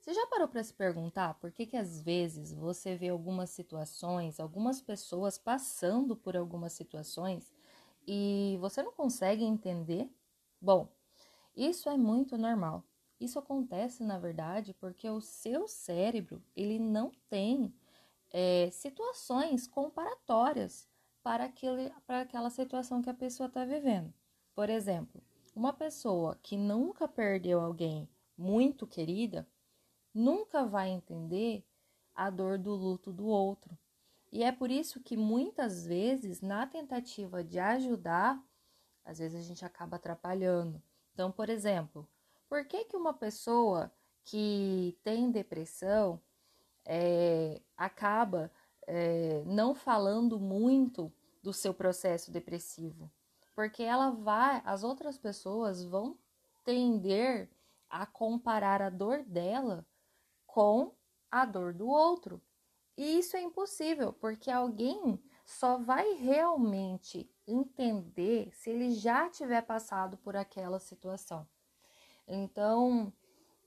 Você já parou para se perguntar por que que às vezes você vê algumas situações, algumas pessoas passando por algumas situações e você não consegue entender? Bom, isso é muito normal. Isso acontece, na verdade, porque o seu cérebro ele não tem é, situações comparatórias para, aquele, para aquela situação que a pessoa está vivendo. Por exemplo, uma pessoa que nunca perdeu alguém muito querida nunca vai entender a dor do luto do outro. E é por isso que muitas vezes, na tentativa de ajudar, às vezes a gente acaba atrapalhando. Então, por exemplo, por que, que uma pessoa que tem depressão é, acaba é, não falando muito do seu processo depressivo? Porque ela vai, as outras pessoas vão tender a comparar a dor dela com a dor do outro. E isso é impossível, porque alguém só vai realmente entender se ele já tiver passado por aquela situação. Então,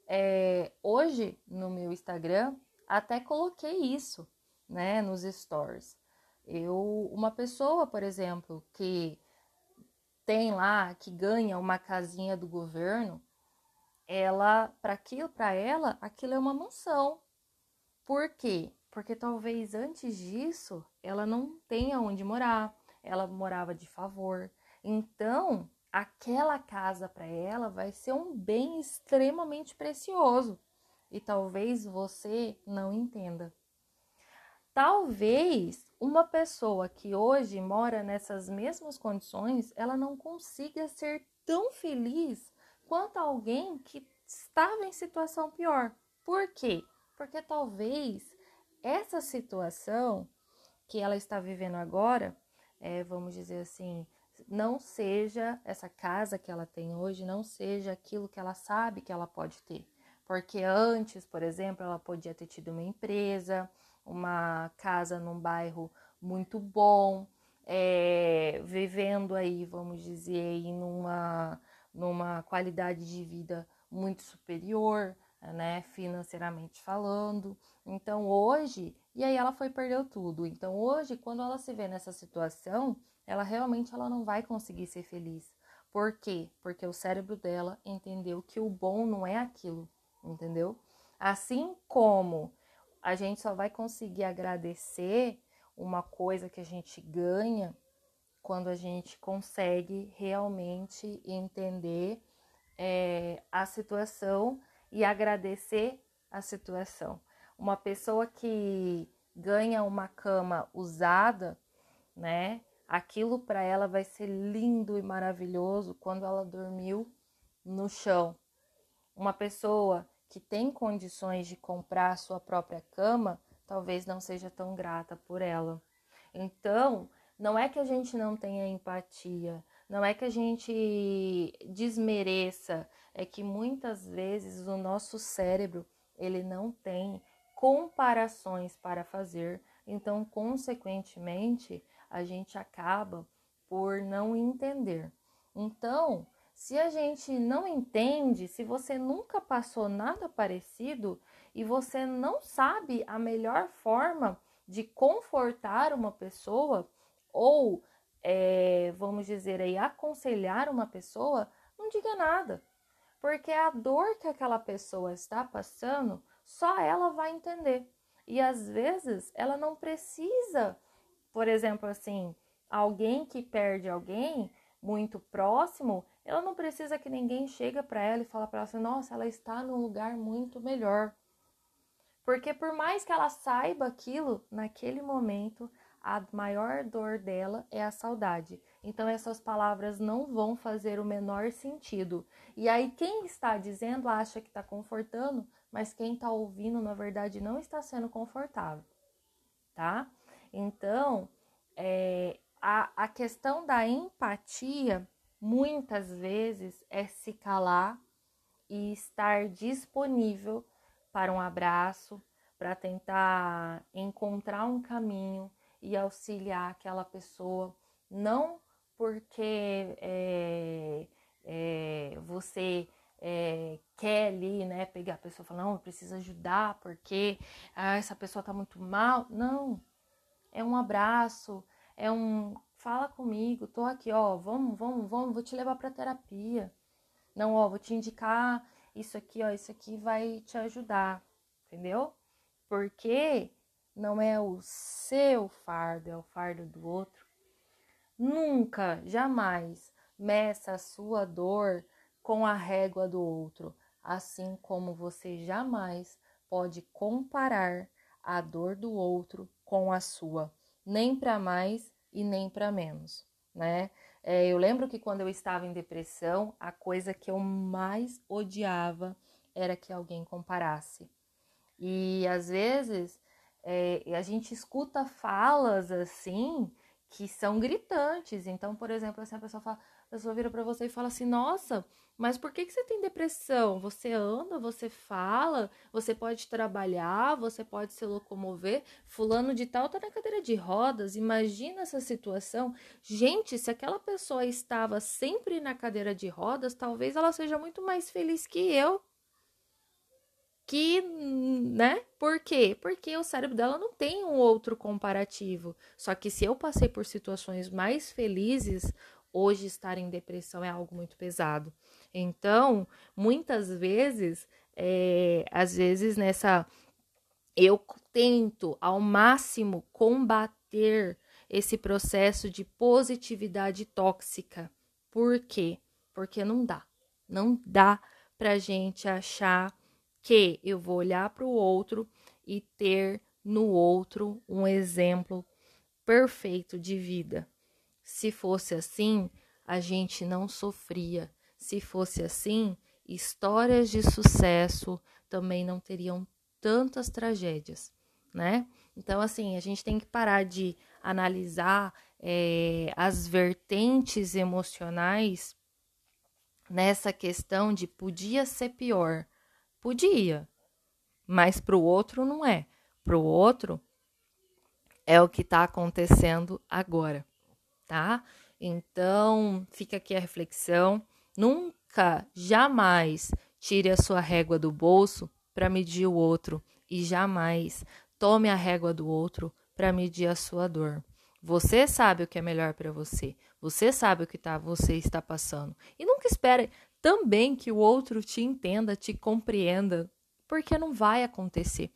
é, hoje no meu Instagram até coloquei isso, né, nos stories. Eu, uma pessoa, por exemplo, que tem lá, que ganha uma casinha do governo, ela, para aquilo, para ela, aquilo é uma mansão. Por quê? Porque talvez antes disso ela não tenha onde morar, ela morava de favor. Então, aquela casa para ela vai ser um bem extremamente precioso e talvez você não entenda. Talvez uma pessoa que hoje mora nessas mesmas condições, ela não consiga ser tão feliz quanto alguém que estava em situação pior. Por quê? Porque talvez essa situação que ela está vivendo agora, é, vamos dizer assim, não seja essa casa que ela tem hoje, não seja aquilo que ela sabe que ela pode ter. Porque antes, por exemplo, ela podia ter tido uma empresa, uma casa num bairro muito bom, é, vivendo aí, vamos dizer, em numa, numa qualidade de vida muito superior, né, financeiramente falando. Então hoje, e aí ela foi perdeu tudo. Então hoje, quando ela se vê nessa situação, ela realmente ela não vai conseguir ser feliz. Por quê? Porque o cérebro dela entendeu que o bom não é aquilo, entendeu? Assim como a gente só vai conseguir agradecer uma coisa que a gente ganha quando a gente consegue realmente entender é, a situação e agradecer a situação. Uma pessoa que ganha uma cama usada, né? Aquilo para ela vai ser lindo e maravilhoso quando ela dormiu no chão. Uma pessoa que tem condições de comprar a sua própria cama, talvez não seja tão grata por ela. Então, não é que a gente não tenha empatia, não é que a gente desmereça, é que muitas vezes o nosso cérebro ele não tem comparações para fazer, então consequentemente a gente acaba por não entender. Então, se a gente não entende, se você nunca passou nada parecido e você não sabe a melhor forma de confortar uma pessoa ou é, vamos dizer aí, aconselhar uma pessoa, não diga nada. Porque a dor que aquela pessoa está passando, só ela vai entender. E às vezes ela não precisa, por exemplo, assim, alguém que perde alguém muito próximo, ela não precisa que ninguém chegue para ela e fale para ela assim, nossa, ela está num lugar muito melhor. Porque por mais que ela saiba aquilo, naquele momento a maior dor dela é a saudade. Então essas palavras não vão fazer o menor sentido. E aí quem está dizendo acha que está confortando, mas quem está ouvindo na verdade não está sendo confortável, tá? Então é, a, a questão da empatia muitas vezes é se calar e estar disponível para um abraço, para tentar encontrar um caminho e auxiliar aquela pessoa, não porque é, é, você é, quer ali, né, pegar a pessoa e falar, não, eu preciso ajudar porque ah, essa pessoa tá muito mal. Não. É um abraço, é um fala comigo, tô aqui, ó, vamos, vamos, vamos, vou te levar para terapia. Não, ó, vou te indicar isso aqui, ó, isso aqui vai te ajudar, entendeu? Porque não é o seu fardo, é o fardo do outro. Nunca, jamais meça a sua dor com a régua do outro, assim como você jamais pode comparar a dor do outro com a sua, nem para mais e nem para menos, né? É, eu lembro que quando eu estava em depressão, a coisa que eu mais odiava era que alguém comparasse. E às vezes é, a gente escuta falas assim que são gritantes. Então, por exemplo, assim, a pessoa fala, a pessoa vira para você e fala assim: Nossa, mas por que, que você tem depressão? Você anda, você fala, você pode trabalhar, você pode se locomover. Fulano de tal tá na cadeira de rodas. Imagina essa situação. Gente, se aquela pessoa estava sempre na cadeira de rodas, talvez ela seja muito mais feliz que eu. Que, né? Por quê? Porque o cérebro dela não tem um outro comparativo. Só que se eu passei por situações mais felizes, hoje estar em depressão é algo muito pesado. Então, muitas vezes, é, às vezes nessa. Eu tento ao máximo combater esse processo de positividade tóxica. Por quê? Porque não dá. Não dá pra gente achar que eu vou olhar para o outro e ter no outro um exemplo perfeito de vida. Se fosse assim, a gente não sofria. Se fosse assim, histórias de sucesso também não teriam tantas tragédias, né? Então, assim, a gente tem que parar de analisar é, as vertentes emocionais nessa questão de podia ser pior. Podia, mas para o outro não é. Para o outro é o que está acontecendo agora, tá? Então, fica aqui a reflexão. Nunca, jamais tire a sua régua do bolso para medir o outro e jamais tome a régua do outro para medir a sua dor. Você sabe o que é melhor para você. Você sabe o que tá, você está passando. E nunca espere também que o outro te entenda, te compreenda, porque não vai acontecer.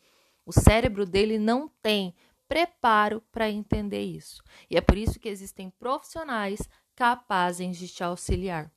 O cérebro dele não tem preparo para entender isso. E é por isso que existem profissionais capazes de te auxiliar.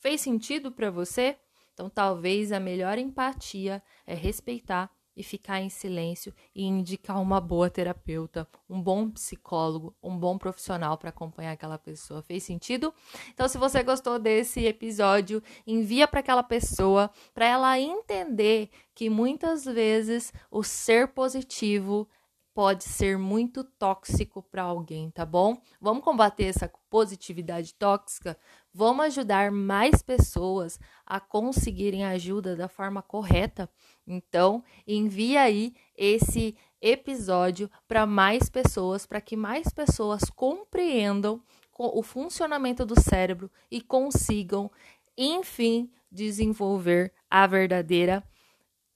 Fez sentido para você? Então, talvez a melhor empatia é respeitar e ficar em silêncio e indicar uma boa terapeuta, um bom psicólogo, um bom profissional para acompanhar aquela pessoa. Fez sentido? Então, se você gostou desse episódio, envia para aquela pessoa para ela entender que muitas vezes o ser positivo pode ser muito tóxico para alguém, tá bom? Vamos combater essa positividade tóxica? Vamos ajudar mais pessoas a conseguirem ajuda da forma correta? Então, envia aí esse episódio para mais pessoas, para que mais pessoas compreendam o funcionamento do cérebro e consigam, enfim, desenvolver a verdadeira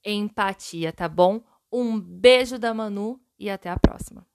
empatia, tá bom? Um beijo da Manu e até a próxima.